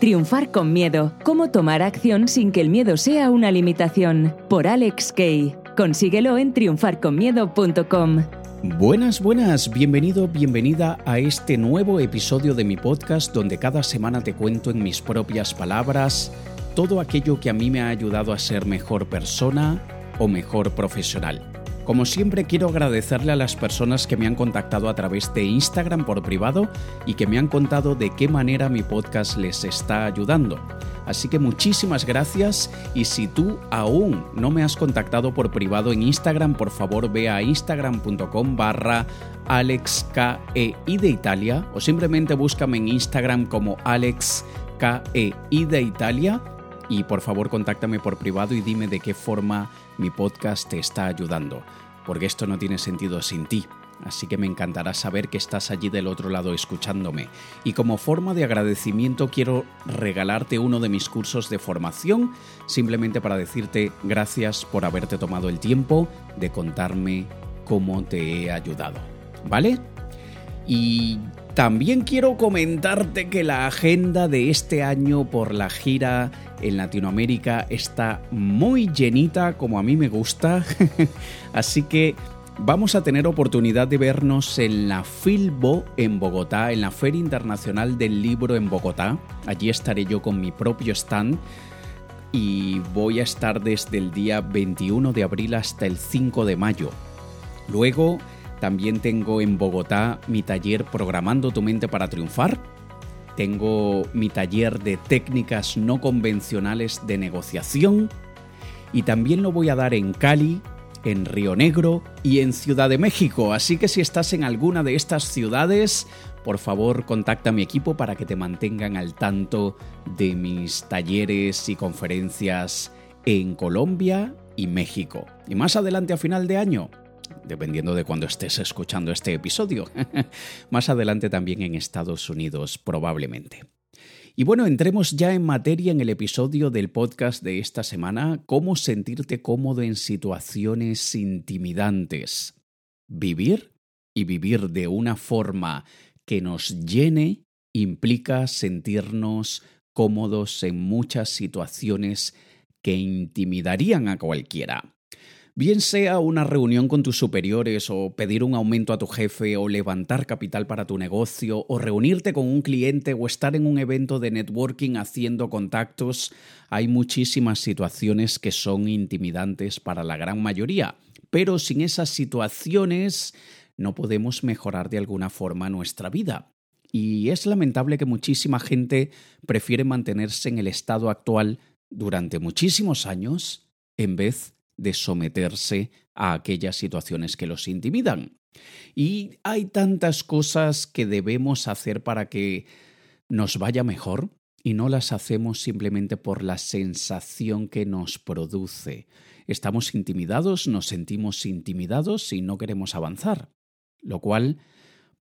Triunfar con miedo. Cómo tomar acción sin que el miedo sea una limitación. Por Alex Kay. Consíguelo en triunfarconmiedo.com. Buenas, buenas, bienvenido, bienvenida a este nuevo episodio de mi podcast donde cada semana te cuento en mis propias palabras todo aquello que a mí me ha ayudado a ser mejor persona o mejor profesional. Como siempre quiero agradecerle a las personas que me han contactado a través de Instagram por privado y que me han contado de qué manera mi podcast les está ayudando. Así que muchísimas gracias y si tú aún no me has contactado por privado en Instagram, por favor ve a instagram.com barra alexkei de Italia o simplemente búscame en Instagram como alexkei de Italia y por favor contáctame por privado y dime de qué forma mi podcast te está ayudando, porque esto no tiene sentido sin ti. Así que me encantará saber que estás allí del otro lado escuchándome. Y como forma de agradecimiento quiero regalarte uno de mis cursos de formación, simplemente para decirte gracias por haberte tomado el tiempo de contarme cómo te he ayudado. ¿Vale? Y también quiero comentarte que la agenda de este año por la gira en Latinoamérica está muy llenita como a mí me gusta. Así que vamos a tener oportunidad de vernos en la Filbo en Bogotá, en la Feria Internacional del Libro en Bogotá. Allí estaré yo con mi propio stand y voy a estar desde el día 21 de abril hasta el 5 de mayo. Luego también tengo en Bogotá mi taller Programando tu mente para triunfar. Tengo mi taller de técnicas no convencionales de negociación. Y también lo voy a dar en Cali, en Río Negro y en Ciudad de México. Así que si estás en alguna de estas ciudades, por favor contacta a mi equipo para que te mantengan al tanto de mis talleres y conferencias en Colombia y México. Y más adelante a final de año dependiendo de cuando estés escuchando este episodio. Más adelante también en Estados Unidos, probablemente. Y bueno, entremos ya en materia en el episodio del podcast de esta semana, cómo sentirte cómodo en situaciones intimidantes. Vivir y vivir de una forma que nos llene implica sentirnos cómodos en muchas situaciones que intimidarían a cualquiera. Bien sea una reunión con tus superiores o pedir un aumento a tu jefe o levantar capital para tu negocio o reunirte con un cliente o estar en un evento de networking haciendo contactos, hay muchísimas situaciones que son intimidantes para la gran mayoría. Pero sin esas situaciones no podemos mejorar de alguna forma nuestra vida. Y es lamentable que muchísima gente prefiere mantenerse en el estado actual durante muchísimos años en vez de someterse a aquellas situaciones que los intimidan. Y hay tantas cosas que debemos hacer para que nos vaya mejor y no las hacemos simplemente por la sensación que nos produce. Estamos intimidados, nos sentimos intimidados y no queremos avanzar, lo cual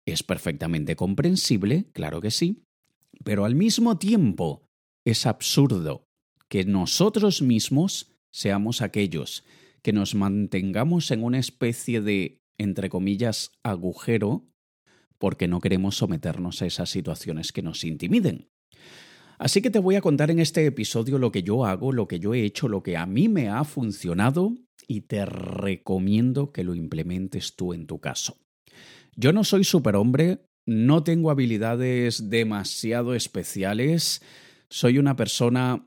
es perfectamente comprensible, claro que sí, pero al mismo tiempo es absurdo que nosotros mismos seamos aquellos que nos mantengamos en una especie de, entre comillas, agujero, porque no queremos someternos a esas situaciones que nos intimiden. Así que te voy a contar en este episodio lo que yo hago, lo que yo he hecho, lo que a mí me ha funcionado y te recomiendo que lo implementes tú en tu caso. Yo no soy superhombre, no tengo habilidades demasiado especiales, soy una persona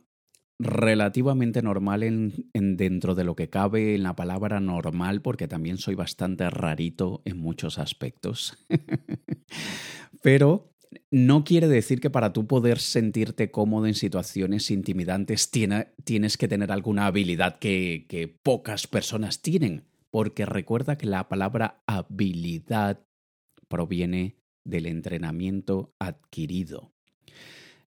relativamente normal en, en, dentro de lo que cabe en la palabra normal, porque también soy bastante rarito en muchos aspectos. Pero no quiere decir que para tú poder sentirte cómodo en situaciones intimidantes tienes que tener alguna habilidad que pocas personas tienen, porque recuerda que la palabra habilidad proviene del entrenamiento adquirido.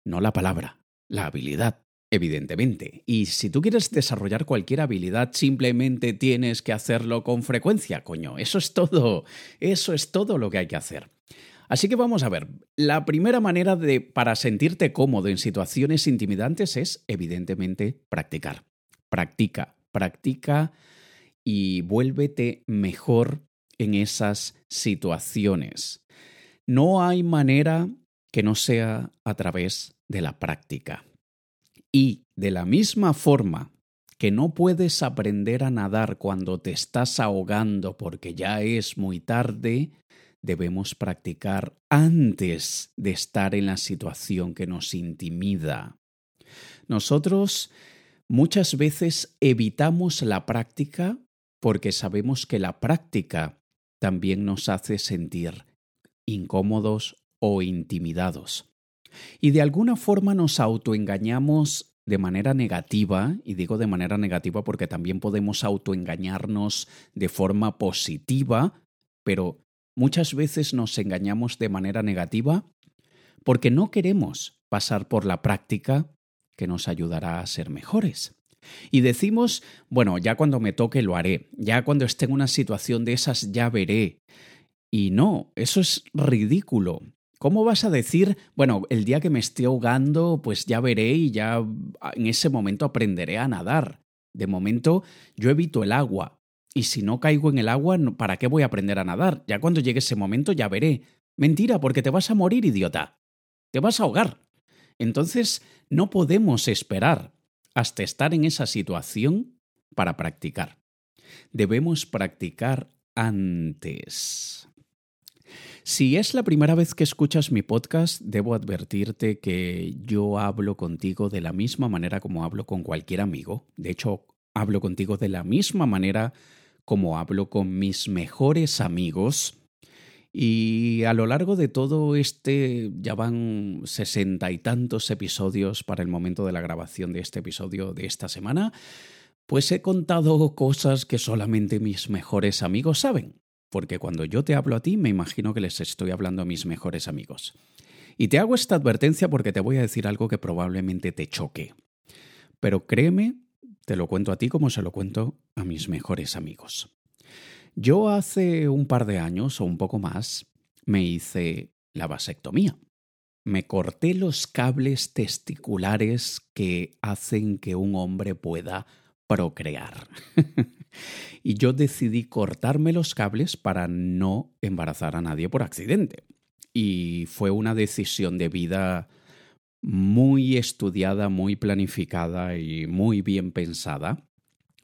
No la palabra, la habilidad. Evidentemente. Y si tú quieres desarrollar cualquier habilidad, simplemente tienes que hacerlo con frecuencia, coño. Eso es todo. Eso es todo lo que hay que hacer. Así que vamos a ver. La primera manera de para sentirte cómodo en situaciones intimidantes es, evidentemente, practicar. Practica, practica y vuélvete mejor en esas situaciones. No hay manera que no sea a través de la práctica. Y de la misma forma que no puedes aprender a nadar cuando te estás ahogando porque ya es muy tarde, debemos practicar antes de estar en la situación que nos intimida. Nosotros muchas veces evitamos la práctica porque sabemos que la práctica también nos hace sentir incómodos o intimidados. Y de alguna forma nos autoengañamos de manera negativa, y digo de manera negativa porque también podemos autoengañarnos de forma positiva, pero muchas veces nos engañamos de manera negativa porque no queremos pasar por la práctica que nos ayudará a ser mejores. Y decimos, bueno, ya cuando me toque lo haré, ya cuando esté en una situación de esas ya veré. Y no, eso es ridículo. ¿Cómo vas a decir, bueno, el día que me esté ahogando, pues ya veré y ya en ese momento aprenderé a nadar? De momento yo evito el agua. Y si no caigo en el agua, ¿para qué voy a aprender a nadar? Ya cuando llegue ese momento ya veré. Mentira, porque te vas a morir, idiota. Te vas a ahogar. Entonces, no podemos esperar hasta estar en esa situación para practicar. Debemos practicar antes. Si es la primera vez que escuchas mi podcast, debo advertirte que yo hablo contigo de la misma manera como hablo con cualquier amigo. De hecho, hablo contigo de la misma manera como hablo con mis mejores amigos. Y a lo largo de todo este, ya van sesenta y tantos episodios para el momento de la grabación de este episodio de esta semana, pues he contado cosas que solamente mis mejores amigos saben porque cuando yo te hablo a ti me imagino que les estoy hablando a mis mejores amigos. Y te hago esta advertencia porque te voy a decir algo que probablemente te choque. Pero créeme, te lo cuento a ti como se lo cuento a mis mejores amigos. Yo hace un par de años o un poco más me hice la vasectomía. Me corté los cables testiculares que hacen que un hombre pueda procrear. y yo decidí cortarme los cables para no embarazar a nadie por accidente. Y fue una decisión de vida muy estudiada, muy planificada y muy bien pensada.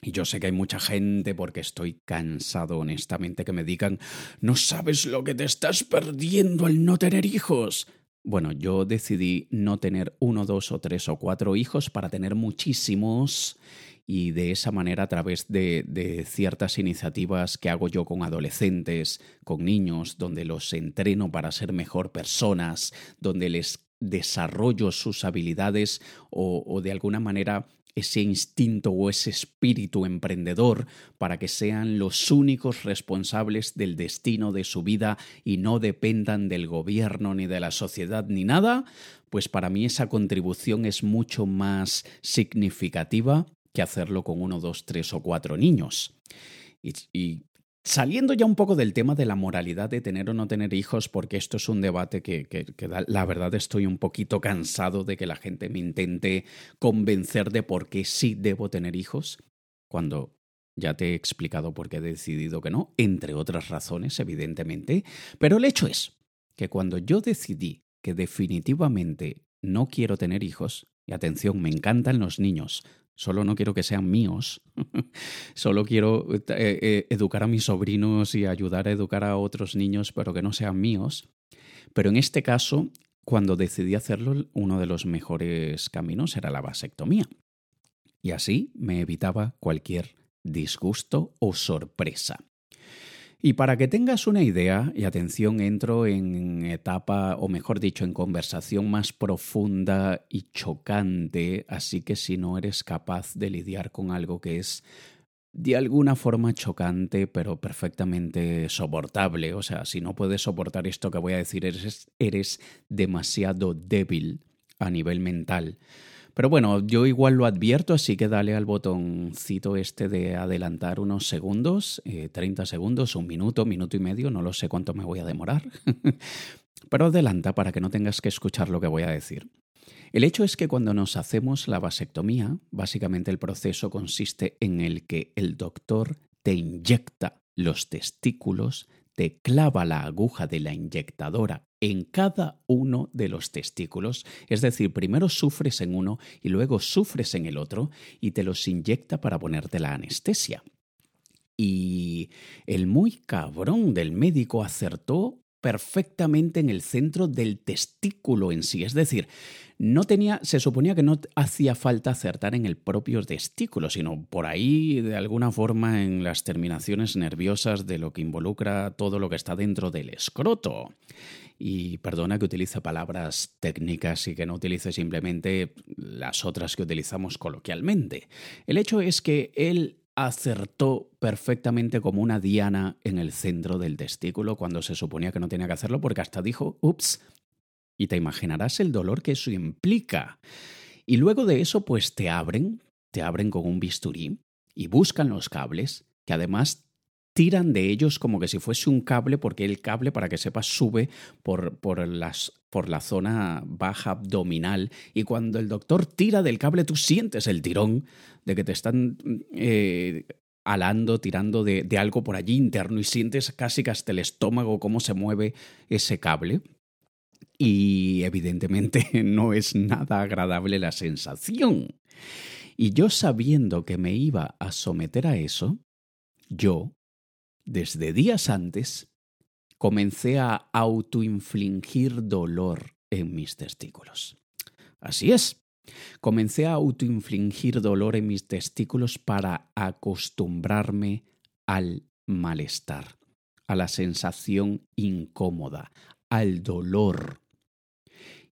Y yo sé que hay mucha gente, porque estoy cansado honestamente, que me digan, no sabes lo que te estás perdiendo al no tener hijos. Bueno, yo decidí no tener uno, dos o tres o cuatro hijos para tener muchísimos y de esa manera a través de, ciertas iniciativas que hago yo con adolescentes, con niños, donde los entreno para ser mejor personas, donde les desarrollo sus habilidades o, de alguna manera ese instinto o ese espíritu emprendedor para que sean los únicos responsables del destino de su vida y no dependan del gobierno ni de la sociedad ni nada, pues para mí esa contribución es mucho más significativa que hacerlo con uno, dos, tres o cuatro niños. Y, saliendo ya un poco del tema de la moralidad de tener o no tener hijos, porque esto es un debate que, que, la verdad estoy un poquito cansado de que la gente me intente convencer de por qué sí debo tener hijos, cuando ya te he explicado por qué he decidido que no, entre otras razones, evidentemente, pero el hecho es que cuando yo decidí que definitivamente no quiero tener hijos, y atención, me encantan los niños, Solo no quiero que sean míos. Solo quiero eh, eh, educar a mis sobrinos y ayudar a educar a otros niños, pero que no sean míos. Pero en este caso, cuando decidí hacerlo, uno de los mejores caminos era la vasectomía. Y así me evitaba cualquier disgusto o sorpresa. Y para que tengas una idea, y atención, entro en etapa, o mejor dicho, en conversación más profunda y chocante, así que si no eres capaz de lidiar con algo que es de alguna forma chocante, pero perfectamente soportable, o sea, si no puedes soportar esto que voy a decir, eres, eres demasiado débil a nivel mental. Pero bueno, yo igual lo advierto, así que dale al botoncito este de adelantar unos segundos, 30 eh, segundos, un minuto, minuto y medio, no lo sé cuánto me voy a demorar. Pero adelanta para que no tengas que escuchar lo que voy a decir. El hecho es que cuando nos hacemos la vasectomía, básicamente el proceso consiste en el que el doctor te inyecta los testículos, te clava la aguja de la inyectadora en cada uno de los testículos, es decir, primero sufres en uno y luego sufres en el otro y te los inyecta para ponerte la anestesia. Y el muy cabrón del médico acertó perfectamente en el centro del testículo en sí, es decir, no tenía, se suponía que no hacía falta acertar en el propio testículo, sino por ahí, de alguna forma, en las terminaciones nerviosas de lo que involucra todo lo que está dentro del escroto. Y perdona que utilice palabras técnicas y que no utilice simplemente las otras que utilizamos coloquialmente. El hecho es que él acertó perfectamente como una diana en el centro del testículo cuando se suponía que no tenía que hacerlo porque hasta dijo, ups, y te imaginarás el dolor que eso implica. Y luego de eso, pues te abren, te abren con un bisturí y buscan los cables, que además tiran de ellos como que si fuese un cable, porque el cable, para que sepas, sube por, por, las, por la zona baja abdominal. Y cuando el doctor tira del cable, tú sientes el tirón de que te están eh, alando, tirando de, de algo por allí interno y sientes casi que hasta el estómago cómo se mueve ese cable. Y evidentemente no es nada agradable la sensación. Y yo sabiendo que me iba a someter a eso, yo, desde días antes, comencé a autoinfligir dolor en mis testículos. Así es, comencé a autoinfligir dolor en mis testículos para acostumbrarme al malestar, a la sensación incómoda, al dolor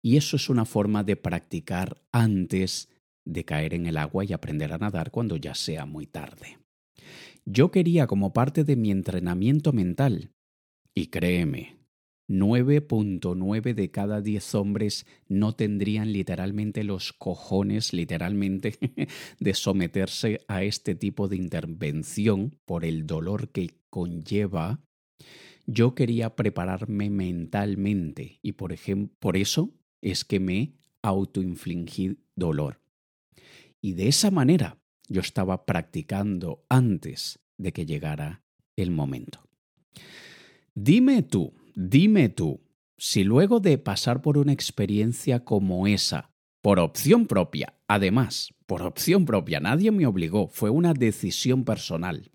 y eso es una forma de practicar antes de caer en el agua y aprender a nadar cuando ya sea muy tarde. Yo quería como parte de mi entrenamiento mental, y créeme, 9.9 de cada 10 hombres no tendrían literalmente los cojones, literalmente, de someterse a este tipo de intervención por el dolor que conlleva. Yo quería prepararme mentalmente y por, por eso es que me autoinfligí dolor. Y de esa manera yo estaba practicando antes de que llegara el momento. Dime tú, dime tú, si luego de pasar por una experiencia como esa, por opción propia, además, por opción propia, nadie me obligó, fue una decisión personal,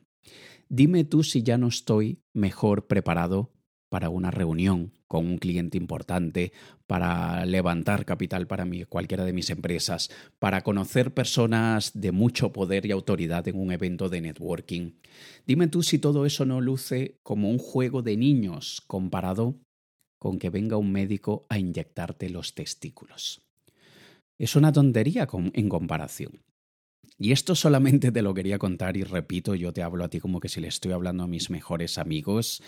dime tú si ya no estoy mejor preparado para una reunión con un cliente importante, para levantar capital para cualquiera de mis empresas, para conocer personas de mucho poder y autoridad en un evento de networking. Dime tú si todo eso no luce como un juego de niños comparado con que venga un médico a inyectarte los testículos. Es una tontería en comparación. Y esto solamente te lo quería contar y repito, yo te hablo a ti como que si le estoy hablando a mis mejores amigos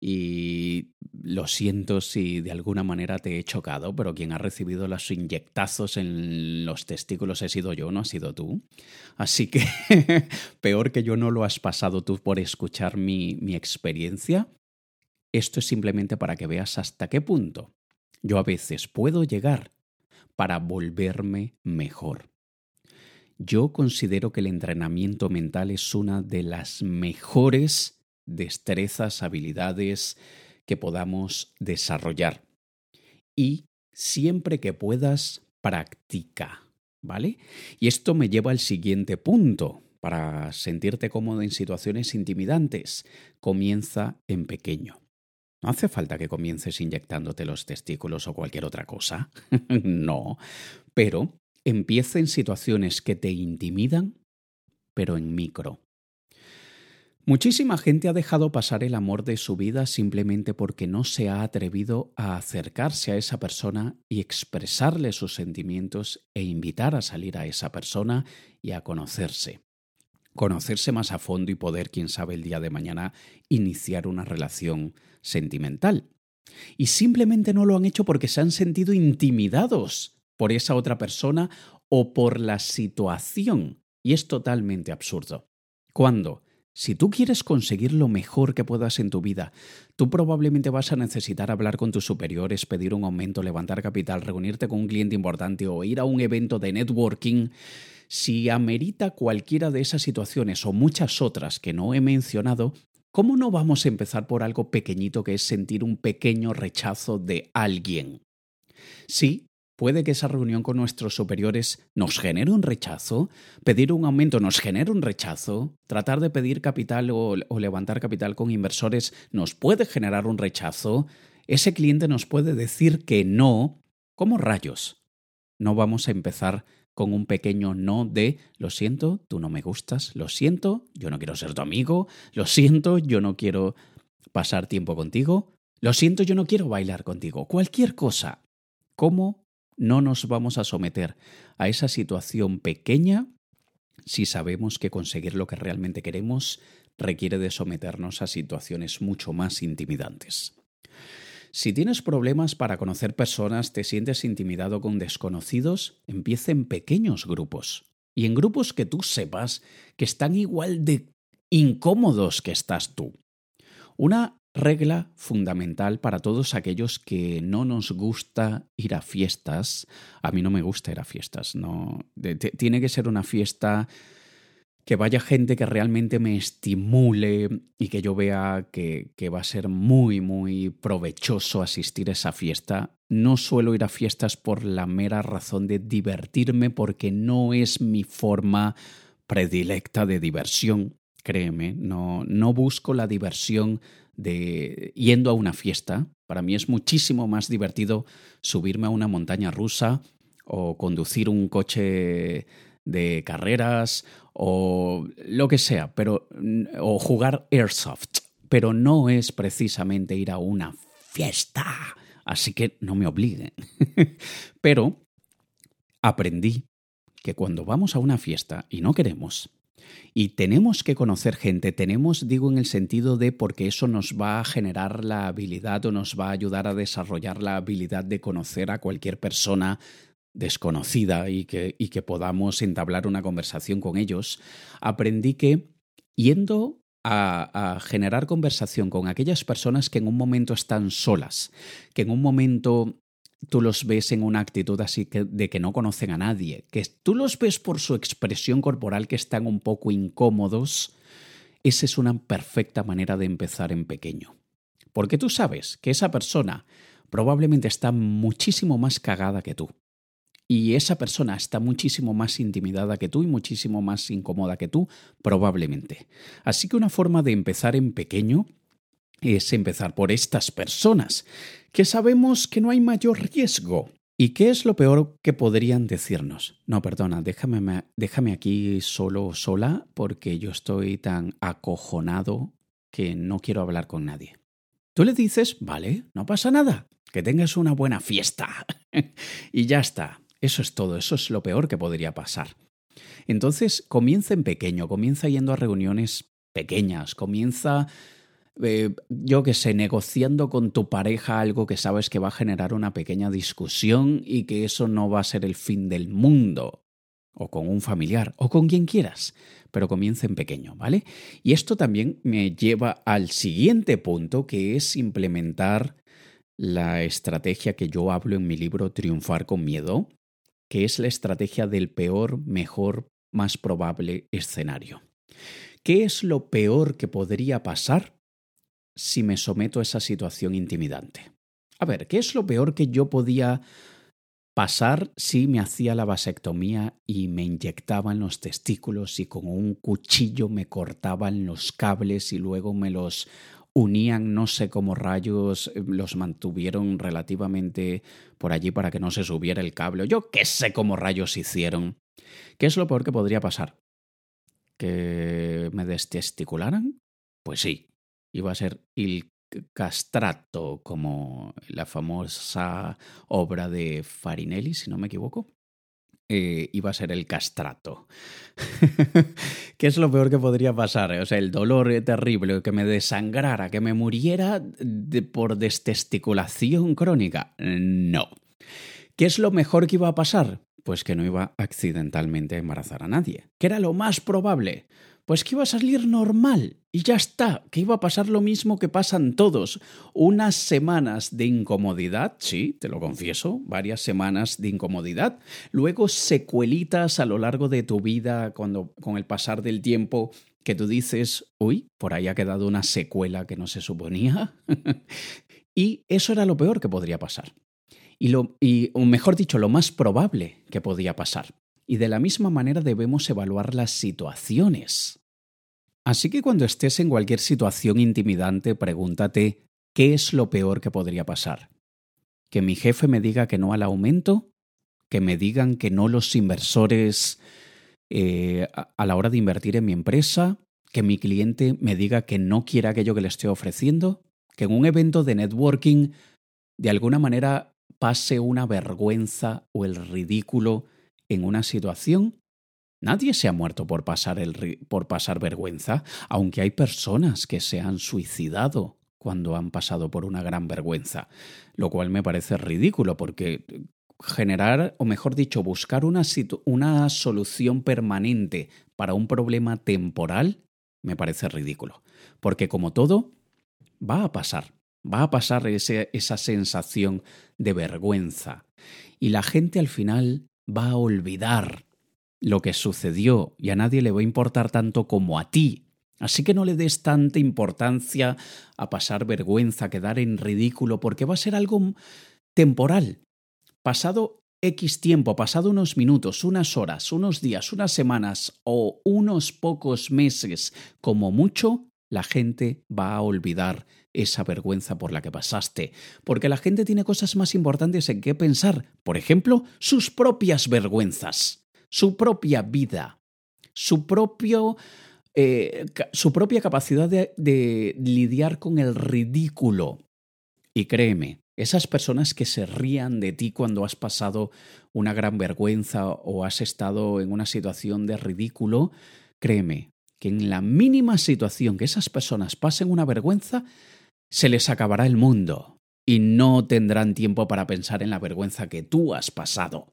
y lo siento si de alguna manera te he chocado, pero quien ha recibido los inyectazos en los testículos he sido yo, no has sido tú. Así que peor que yo no lo has pasado tú por escuchar mi, mi experiencia. Esto es simplemente para que veas hasta qué punto yo a veces puedo llegar para volverme mejor. Yo considero que el entrenamiento mental es una de las mejores destrezas, habilidades que podamos desarrollar. Y siempre que puedas, practica, ¿vale? Y esto me lleva al siguiente punto. Para sentirte cómodo en situaciones intimidantes, comienza en pequeño. No hace falta que comiences inyectándote los testículos o cualquier otra cosa. no. Pero empieza en situaciones que te intimidan, pero en micro. Muchísima gente ha dejado pasar el amor de su vida simplemente porque no se ha atrevido a acercarse a esa persona y expresarle sus sentimientos e invitar a salir a esa persona y a conocerse. Conocerse más a fondo y poder, quién sabe, el día de mañana iniciar una relación sentimental. Y simplemente no lo han hecho porque se han sentido intimidados por esa otra persona o por la situación. Y es totalmente absurdo. ¿Cuándo? Si tú quieres conseguir lo mejor que puedas en tu vida, tú probablemente vas a necesitar hablar con tus superiores, pedir un aumento, levantar capital, reunirte con un cliente importante o ir a un evento de networking. Si amerita cualquiera de esas situaciones o muchas otras que no he mencionado, ¿Cómo no vamos a empezar por algo pequeñito que es sentir un pequeño rechazo de alguien? Sí, puede que esa reunión con nuestros superiores nos genere un rechazo, pedir un aumento nos genere un rechazo, tratar de pedir capital o, levantar capital con inversores nos puede generar un rechazo, ese cliente nos puede decir que no. ¿Cómo rayos? No vamos a empezar con un pequeño no de lo siento, tú no me gustas, lo siento, yo no quiero ser tu amigo, lo siento, yo no quiero pasar tiempo contigo, lo siento, yo no quiero bailar contigo, cualquier cosa. ¿Cómo no nos vamos a someter a esa situación pequeña si sabemos que conseguir lo que realmente queremos requiere de someternos a situaciones mucho más intimidantes? Si tienes problemas para conocer personas, te sientes intimidado con desconocidos, empieza en pequeños grupos y en grupos que tú sepas que están igual de incómodos que estás tú. Una regla fundamental para todos aquellos que no nos gusta ir a fiestas. A mí no me gusta ir a fiestas, no. tiene que ser una fiesta que vaya gente que realmente me estimule y que yo vea que, que, va a ser muy, muy provechoso asistir a esa fiesta. No suelo ir a fiestas por la mera razón de divertirme porque no es mi forma predilecta de diversión. Créeme, no, no busco la diversión de yendo a una fiesta. Para mí es muchísimo más divertido subirme a una montaña rusa o conducir un coche de carreras o lo que sea, pero o jugar airsoft, pero no es precisamente ir a una fiesta, así que no me obliguen. pero aprendí que cuando vamos a una fiesta y no queremos, y tenemos que conocer gente, tenemos, digo en el sentido de porque eso nos va a generar la habilidad o nos va a ayudar a desarrollar la habilidad de conocer a cualquier persona desconocida y que, y que podamos entablar una conversación con ellos, aprendí que yendo a, a, generar conversación con aquellas personas que en un momento están solas, que en un momento tú los ves en una actitud así que, de que no conocen a nadie, que tú los ves por su expresión corporal que están un poco incómodos, esa es una perfecta manera de empezar en pequeño. Porque tú sabes que esa persona probablemente está muchísimo más cagada que tú. Y esa persona está muchísimo más intimidada que tú y muchísimo más incómoda que tú, probablemente. Así que una forma de empezar en pequeño es empezar por estas personas, que sabemos que no hay mayor riesgo. ¿Y qué es lo peor que podrían decirnos? No, perdona, déjame, déjame aquí solo sola porque yo estoy tan acojonado que no quiero hablar con nadie. Tú le dices, vale, no pasa nada, que tengas una buena fiesta. y ya está. Eso es todo, eso es lo peor que podría pasar. Entonces, comienza en pequeño, comienza yendo a reuniones pequeñas, comienza eh, yo que sé, negociando con tu pareja algo que sabes que va a generar una pequeña discusión y que eso no va a ser el fin del mundo, o con un familiar, o con quien quieras, pero comienza en pequeño, ¿vale? Y esto también me lleva al siguiente punto, que es implementar la estrategia que yo hablo en mi libro Triunfar con Miedo, que es la estrategia del peor, mejor, más probable escenario. ¿Qué es lo peor que podría pasar si me someto a esa situación intimidante. A ver, ¿qué es lo peor que yo podía pasar si me hacía la vasectomía y me inyectaban los testículos y con un cuchillo me cortaban los cables y luego me los unían, no sé cómo rayos, eh, los mantuvieron relativamente por allí para que no se subiera el cable. Yo qué sé cómo rayos hicieron. ¿Qué es lo peor que podría pasar? ¿Que me destesticularan? Pues sí, iba a ser Il Castrato, como la famosa obra de Farinelli, si no me equivoco. Eh, iba a ser el castrato. ¿Qué es lo peor que podría pasar? O sea, el dolor terrible, que me desangrara, que me muriera por destesticulación crónica. No. ¿Qué es lo mejor que iba a pasar? Pues que no iba accidentalmente a embarazar a nadie. ¿Qué era lo más probable? Pues que iba a salir normal y ya está, que iba a pasar lo mismo que pasan todos. Unas semanas de incomodidad, sí, te lo confieso, varias semanas de incomodidad. Luego secuelitas a lo largo de tu vida cuando con el pasar del tiempo que tú dices, uy, por ahí ha quedado una secuela que no se suponía. y eso era lo peor que podría pasar. Y, lo, y, mejor dicho, lo más probable que podía pasar. Y de la misma manera debemos evaluar las situaciones. Así que cuando estés en cualquier situación intimidante, pregúntate, ¿qué es lo peor que podría pasar? ¿Que mi jefe me diga que no al aumento? ¿Que me digan que no los inversores eh, a la hora de invertir en mi empresa? ¿Que mi cliente me diga que no quiere aquello que le estoy ofreciendo? ¿Que en un evento de networking de alguna manera pase una vergüenza o el ridículo en una situación? Nadie se ha muerto por pasar, por pasar vergüenza, aunque hay personas que se han suicidado cuando han pasado por una gran vergüenza, lo cual me parece ridículo porque generar, o mejor dicho, buscar una, una solución permanente para un problema temporal me parece ridículo, porque como todo, va a pasar, va a pasar esa sensación de vergüenza y la gente al final va a olvidar lo que sucedió y a nadie le va a importar tanto como a ti. Así que no le des tanta importancia a pasar vergüenza, a quedar en ridículo, porque va a ser algo temporal. Pasado X tiempo, pasado unos minutos, unas horas, unos días, unas semanas o unos pocos meses, como mucho, la gente va a olvidar esa vergüenza por la que pasaste, porque la gente tiene cosas más importantes en qué pensar, por ejemplo, sus propias vergüenzas, su propia vida, su propio eh, su propia capacidad de, de lidiar con el ridículo. Y créeme, esas personas que se rían de ti cuando has pasado una gran vergüenza o has estado en una situación de ridículo, créeme que en la mínima situación que esas personas pasen una vergüenza, se les acabará el mundo y no tendrán tiempo para pensar en la vergüenza que tú has pasado.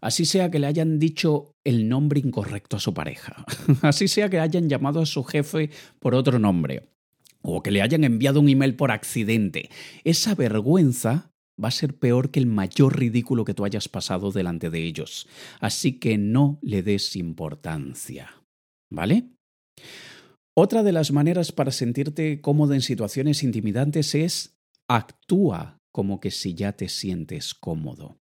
Así sea que le hayan dicho el nombre incorrecto a su pareja, así sea que hayan llamado a su jefe por otro nombre, o que le hayan enviado un email por accidente. Esa vergüenza va a ser peor que el mayor ridículo que tú hayas pasado delante de ellos. Así que no le des importancia. ¿Vale? Otra de las maneras para sentirte cómodo en situaciones intimidantes es actúa como que si ya te sientes cómodo.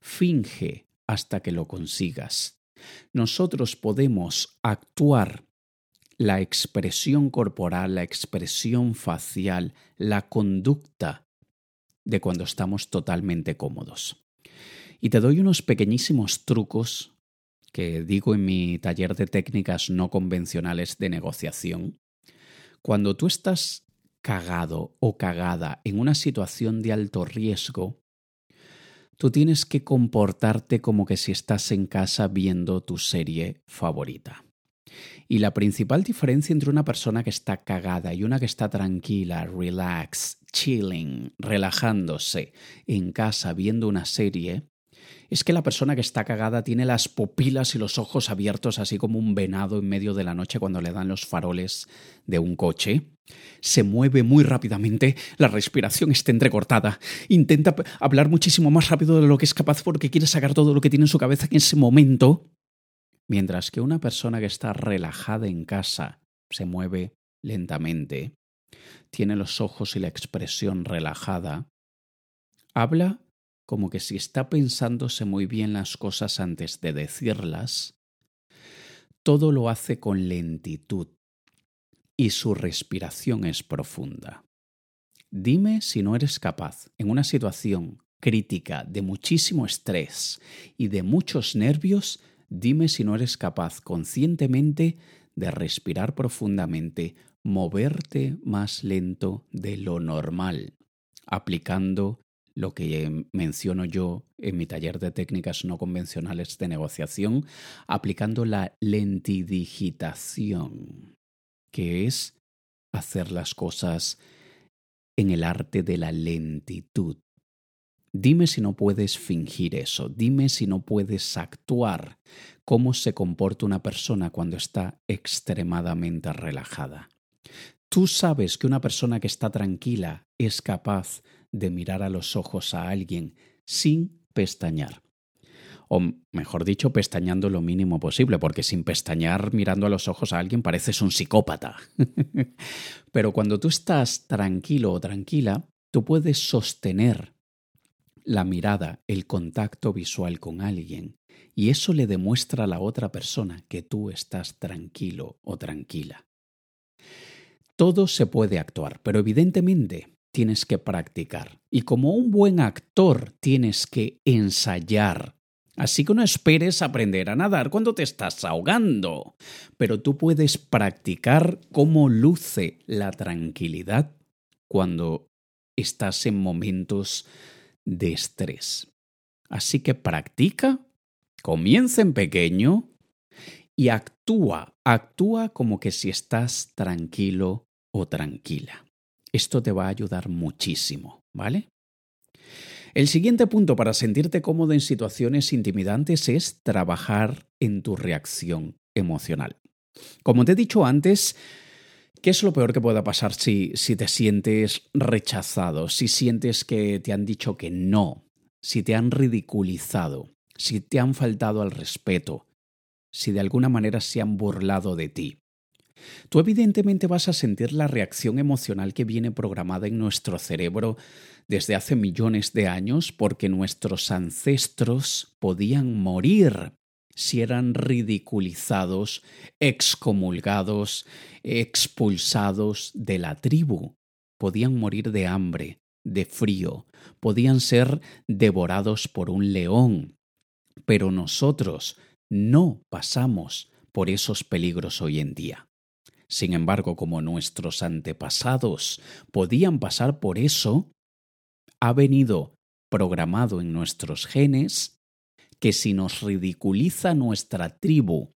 Finge hasta que lo consigas. Nosotros podemos actuar la expresión corporal, la expresión facial, la conducta de cuando estamos totalmente cómodos. Y te doy unos pequeñísimos trucos que digo en mi taller de técnicas no convencionales de negociación, cuando tú estás cagado o cagada en una situación de alto riesgo, tú tienes que comportarte como que si estás en casa viendo tu serie favorita. Y la principal diferencia entre una persona que está cagada y una que está tranquila, relax, chilling, relajándose en casa viendo una serie, es que la persona que está cagada tiene las pupilas y los ojos abiertos así como un venado en medio de la noche cuando le dan los faroles de un coche. Se mueve muy rápidamente, la respiración está entrecortada, intenta hablar muchísimo más rápido de lo que es capaz porque quiere sacar todo lo que tiene en su cabeza en ese momento. Mientras que una persona que está relajada en casa se mueve lentamente, tiene los ojos y la expresión relajada, habla como que si está pensándose muy bien las cosas antes de decirlas, todo lo hace con lentitud y su respiración es profunda. Dime si no eres capaz, en una situación crítica de muchísimo estrés y de muchos nervios, dime si no eres capaz conscientemente de respirar profundamente, moverte más lento de lo normal, aplicando lo que menciono yo en mi taller de técnicas no convencionales de negociación, aplicando la lentidigitación, que es hacer las cosas en el arte de la lentitud. Dime si no puedes fingir eso, dime si no puedes actuar cómo se comporta una persona cuando está extremadamente relajada. Tú sabes que una persona que está tranquila es capaz de mirar a los ojos a alguien sin pestañear. o mejor dicho, pestañando lo mínimo posible, porque sin pestañear mirando a los ojos a alguien pareces un psicópata. Pero cuando tú estás tranquilo o tranquila, tú puedes sostener la mirada, el contacto visual con alguien, y eso le demuestra a la otra persona que tú estás tranquilo o tranquila. Todo se puede actuar, pero evidentemente tienes que practicar. Y como un buen actor tienes que ensayar. Así que no esperes aprender a nadar cuando te estás ahogando, pero tú puedes practicar cómo luce la tranquilidad cuando estás en momentos de estrés. Así que practica, comienza en pequeño y actúa, actúa como que si estás tranquilo o tranquila. Esto te va a ayudar muchísimo, ¿vale? El siguiente punto para sentirte cómodo en situaciones intimidantes es trabajar en tu reacción emocional. Como te he dicho antes, ¿qué es lo peor que pueda pasar si, si te sientes rechazado, si sientes que te han dicho que no, si te han ridiculizado, si te han faltado al respeto, si de alguna manera se han burlado de ti? Tú evidentemente vas a sentir la reacción emocional que viene programada en nuestro cerebro desde hace millones de años porque nuestros ancestros podían morir si eran ridiculizados, excomulgados, expulsados de la tribu. Podían morir de hambre, de frío, podían ser devorados por un león. Pero nosotros no pasamos por esos peligros hoy en día. Sin embargo, como nuestros antepasados podían pasar por eso, ha venido programado en nuestros genes que si nos ridiculiza nuestra tribu,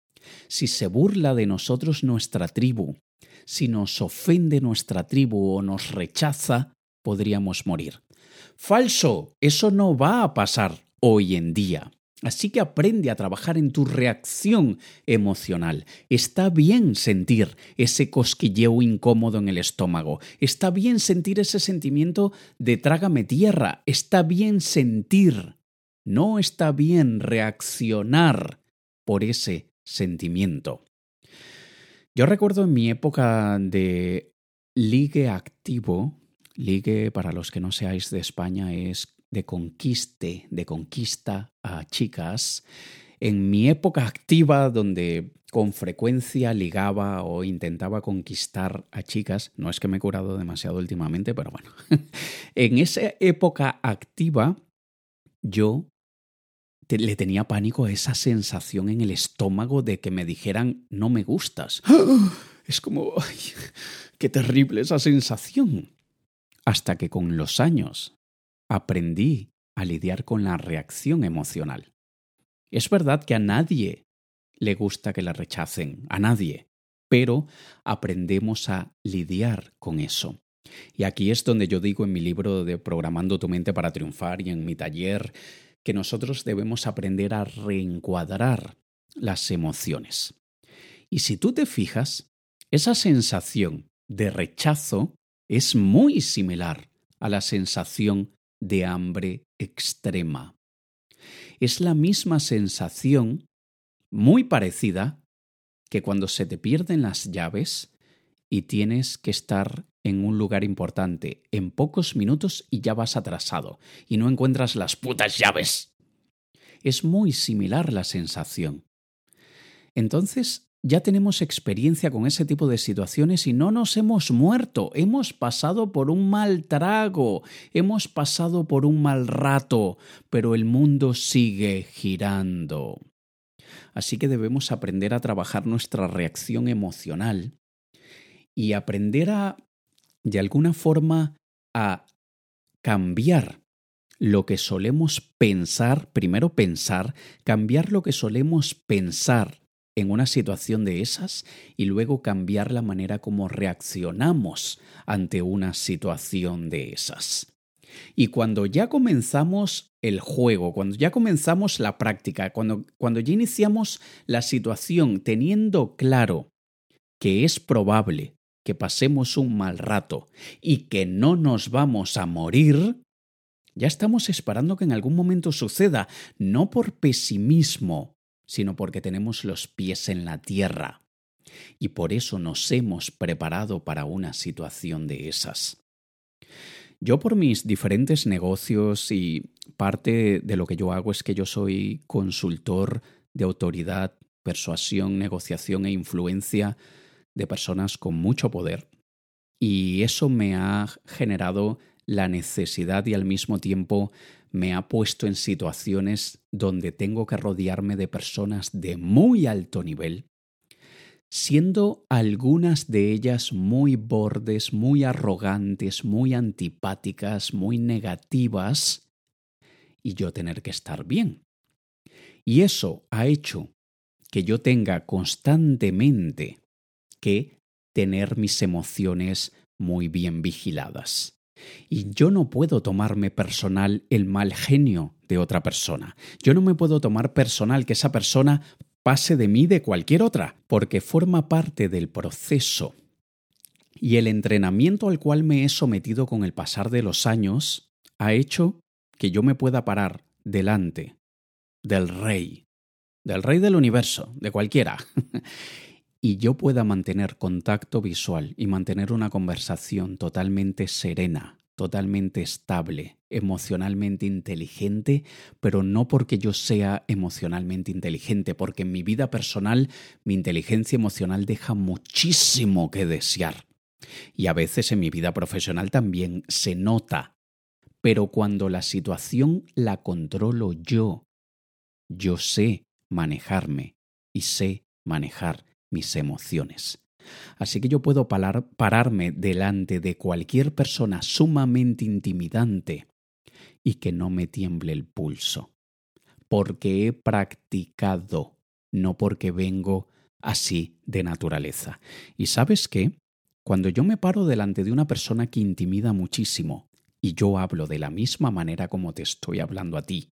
si se burla de nosotros nuestra tribu, si nos ofende nuestra tribu o nos rechaza, podríamos morir. Falso, eso no va a pasar hoy en día. Así que aprende a trabajar en tu reacción emocional. Está bien sentir ese cosquilleo incómodo en el estómago. Está bien sentir ese sentimiento de trágame tierra. Está bien sentir. No está bien reaccionar por ese sentimiento. Yo recuerdo en mi época de ligue activo, ligue para los que no seáis de España es de conquiste, de conquista a chicas, en mi época activa donde con frecuencia ligaba o intentaba conquistar a chicas, no es que me he curado demasiado últimamente, pero bueno, en esa época activa yo le tenía pánico a esa sensación en el estómago de que me dijeran no me gustas. Es como, ay, qué terrible esa sensación. Hasta que con los años aprendí a lidiar con la reacción emocional. Es verdad que a nadie le gusta que la rechacen, a nadie, pero aprendemos a lidiar con eso. Y aquí es donde yo digo en mi libro de Programando tu mente para triunfar y en mi taller que nosotros debemos aprender a reencuadrar las emociones. Y si tú te fijas, esa sensación de rechazo es muy similar a la sensación de hambre extrema. Es la misma sensación, muy parecida, que cuando se te pierden las llaves y tienes que estar en un lugar importante en pocos minutos y ya vas atrasado y no encuentras las putas llaves. Es muy similar la sensación. Entonces, ya tenemos experiencia con ese tipo de situaciones y no nos hemos muerto, hemos pasado por un mal trago, hemos pasado por un mal rato, pero el mundo sigue girando. Así que debemos aprender a trabajar nuestra reacción emocional y aprender a, de alguna forma, a cambiar lo que solemos pensar, primero pensar, cambiar lo que solemos pensar en una situación de esas y luego cambiar la manera como reaccionamos ante una situación de esas. Y cuando ya comenzamos el juego, cuando ya comenzamos la práctica, cuando, cuando ya iniciamos la situación teniendo claro que es probable que pasemos un mal rato y que no nos vamos a morir, Ya estamos esperando que en algún momento suceda, no por pesimismo, sino porque tenemos los pies en la tierra. Y por eso nos hemos preparado para una situación de esas. Yo por mis diferentes negocios y parte de lo que yo hago es que yo soy consultor de autoridad, persuasión, negociación e influencia de personas con mucho poder. Y eso me ha generado la necesidad y al mismo tiempo me ha puesto en situaciones donde tengo que rodearme de personas de muy alto nivel siendo algunas de ellas muy bordes, muy arrogantes, muy antipáticas, muy negativas, y yo tener que estar bien. Y eso ha hecho que yo tenga constantemente que tener mis emociones muy bien vigiladas. Y yo no puedo tomarme personal el mal genio de otra persona. Yo no me puedo tomar personal que esa persona pase de mí de cualquier otra, porque forma parte del proceso. Y el entrenamiento al cual me he sometido con el pasar de los años ha hecho que yo me pueda parar delante del rey, del rey del universo, de cualquiera, y yo pueda mantener contacto visual y mantener una conversación totalmente serena, totalmente estable, emocionalmente inteligente, pero no porque yo sea emocionalmente inteligente, porque en mi vida personal mi inteligencia emocional deja muchísimo que desear. Y a veces en mi vida profesional también se nota. Pero cuando la situación la controlo yo, yo sé manejarme y sé manejar mis emociones. Así que yo puedo pararme delante de cualquier persona sumamente intimidante y que no me tiemble el pulso, porque he practicado, no porque vengo así de naturaleza. ¿Y sabes qué? Cuando yo me paro delante de una persona que intimida muchísimo y yo hablo de la misma manera como te estoy hablando a ti,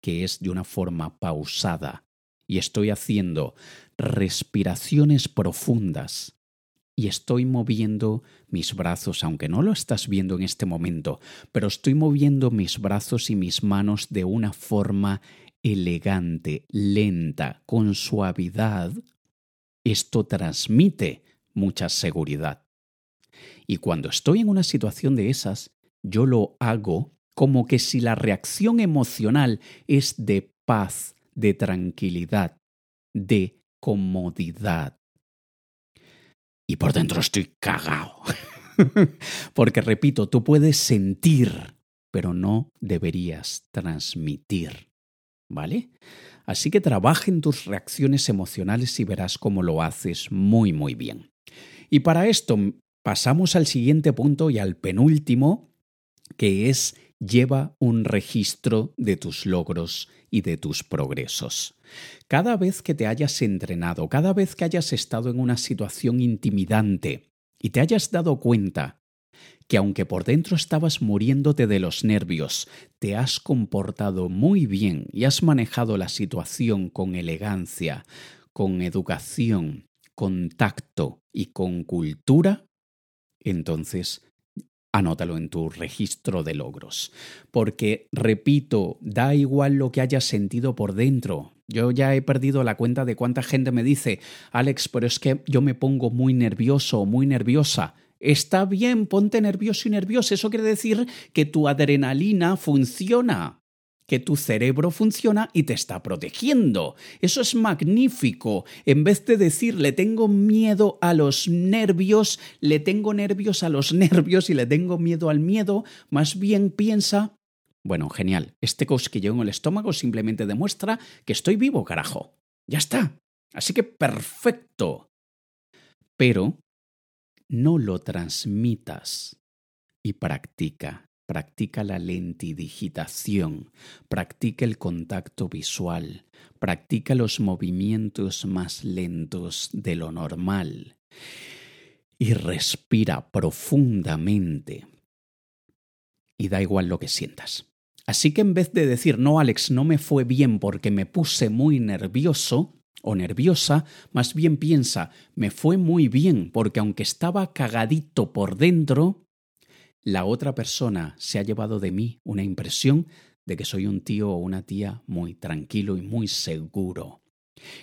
que es de una forma pausada, y estoy haciendo respiraciones profundas y estoy moviendo mis brazos, aunque no lo estás viendo en este momento, pero estoy moviendo mis brazos y mis manos de una forma elegante, lenta, con suavidad, esto transmite mucha seguridad. Y cuando estoy en una situación de esas, yo lo hago como que si la reacción emocional es de paz, de tranquilidad, de comodidad. Y por dentro estoy cagao. Porque, repito, tú puedes sentir, pero no deberías transmitir. ¿Vale? Así que trabaja en tus reacciones emocionales y verás cómo lo haces muy, muy bien. Y para esto pasamos al siguiente punto y al penúltimo, que es lleva un registro de tus logros y de tus progresos. Cada vez que te hayas entrenado, cada vez que hayas estado en una situación intimidante y te hayas dado cuenta que aunque por dentro estabas muriéndote de los nervios, te has comportado muy bien y has manejado la situación con elegancia, con educación, con tacto y con cultura, entonces anótalo en tu registro de logros. Porque, repito, da igual lo que hayas sentido por dentro. Yo ya he perdido la cuenta de cuánta gente me dice, Alex, pero es que yo me pongo muy nervioso o muy nerviosa. Está bien, ponte nervioso y nervioso. Eso quiere decir que tu adrenalina funciona que tu cerebro funciona y te está protegiendo. Eso es magnífico. En vez de decir le tengo miedo a los nervios, le tengo nervios a los nervios y le tengo miedo al miedo, más bien piensa, bueno, genial, este cosquilleo en el estómago simplemente demuestra que estoy vivo, carajo. Ya está. Así que perfecto. Pero no lo transmitas y practica Practica la lentidigitación, practica el contacto visual, practica los movimientos más lentos de lo normal y respira profundamente. Y da igual lo que sientas. Así que en vez de decir, no, Alex, no me fue bien porque me puse muy nervioso o nerviosa, más bien piensa, me fue muy bien porque aunque estaba cagadito por dentro, la otra persona se ha llevado de mí una impresión de que soy un tío o una tía muy tranquilo y muy seguro.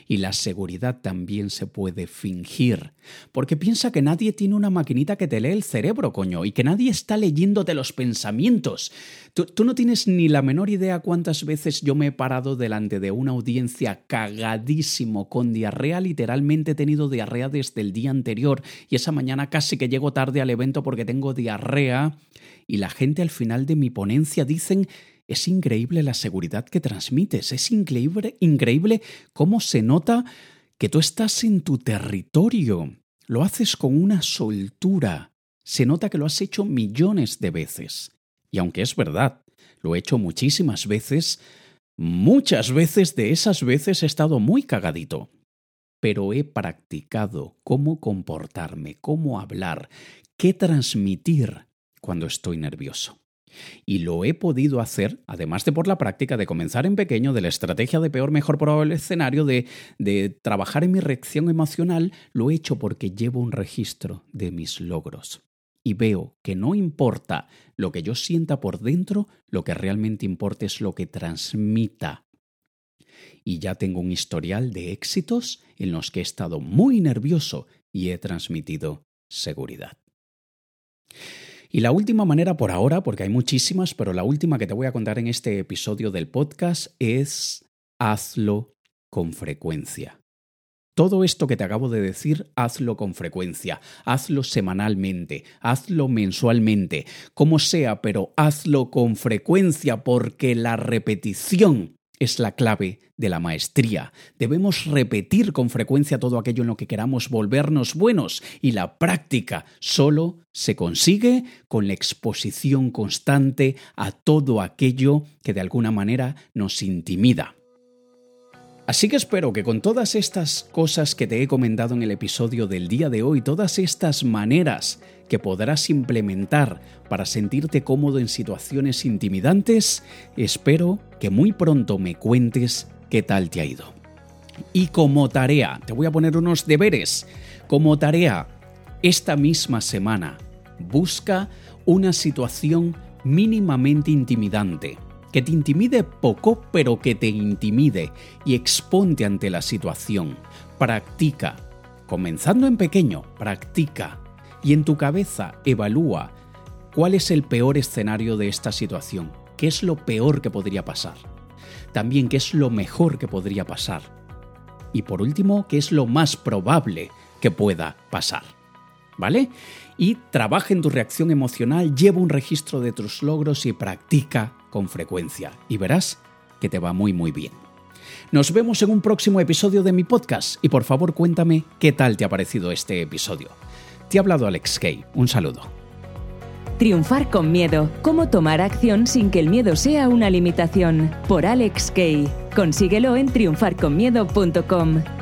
Y la seguridad también se puede fingir, porque piensa que nadie tiene una maquinita que te lee el cerebro, coño, y que nadie está leyéndote los pensamientos. Tú, tú, no tienes ni la menor idea cuántas veces yo me he parado delante de una audiencia cagadísimo, con diarrea, literalmente he tenido diarrea desde el día anterior, y esa mañana casi que llego tarde al evento porque tengo diarrea, y la gente al final de mi ponencia dicen es increíble la seguridad que transmites, es increíble, increíble cómo se nota que tú estás en tu territorio. Lo haces con una soltura. Se nota que lo has hecho millones de veces. Y aunque es verdad, lo he hecho muchísimas veces, muchas veces de esas veces he estado muy cagadito. Pero he practicado cómo comportarme, cómo hablar, qué transmitir cuando estoy nervioso. Y lo he podido hacer, además de por la práctica de comenzar en pequeño, de la estrategia de peor, mejor, probable escenario, de, de trabajar en mi reacción emocional, lo he hecho porque llevo un registro de mis logros. Y veo que no importa lo que yo sienta por dentro, lo que realmente importa es lo que transmita. Y ya tengo un historial de éxitos en los que he estado muy nervioso y he transmitido seguridad. Y la última manera por ahora, porque hay muchísimas, pero la última que te voy a contar en este episodio del podcast es hazlo con frecuencia. Todo esto que te acabo de decir, hazlo con frecuencia, hazlo semanalmente, hazlo mensualmente, como sea, pero hazlo con frecuencia porque la repetición es la clave de la maestría. Debemos repetir con frecuencia todo aquello en lo que queramos volvernos buenos y la práctica solo se consigue con la exposición constante a todo aquello que de alguna manera nos intimida. Así que espero que con todas estas cosas que te he comentado en el episodio del día de hoy, todas estas maneras que podrás implementar para sentirte cómodo en situaciones intimidantes, espero que muy pronto me cuentes qué tal te ha ido. Y como tarea, te voy a poner unos deberes. Como tarea, esta misma semana, busca una situación mínimamente intimidante que te intimide poco, pero que te intimide y exponte ante la situación. Practica. Comenzando en pequeño, practica. Y en tu cabeza evalúa cuál es el peor escenario de esta situación. ¿Qué es lo peor que podría pasar? También qué es lo mejor que podría pasar. Y por último, qué es lo más probable que pueda pasar. ¿Vale? Y trabaja en tu reacción emocional, lleva un registro de tus logros y practica con frecuencia y verás que te va muy muy bien. Nos vemos en un próximo episodio de mi podcast y por favor cuéntame qué tal te ha parecido este episodio. Te ha hablado Alex Kay, un saludo. Triunfar con miedo, cómo tomar acción sin que el miedo sea una limitación, por Alex Kay. Consíguelo en triunfarconmiedo.com.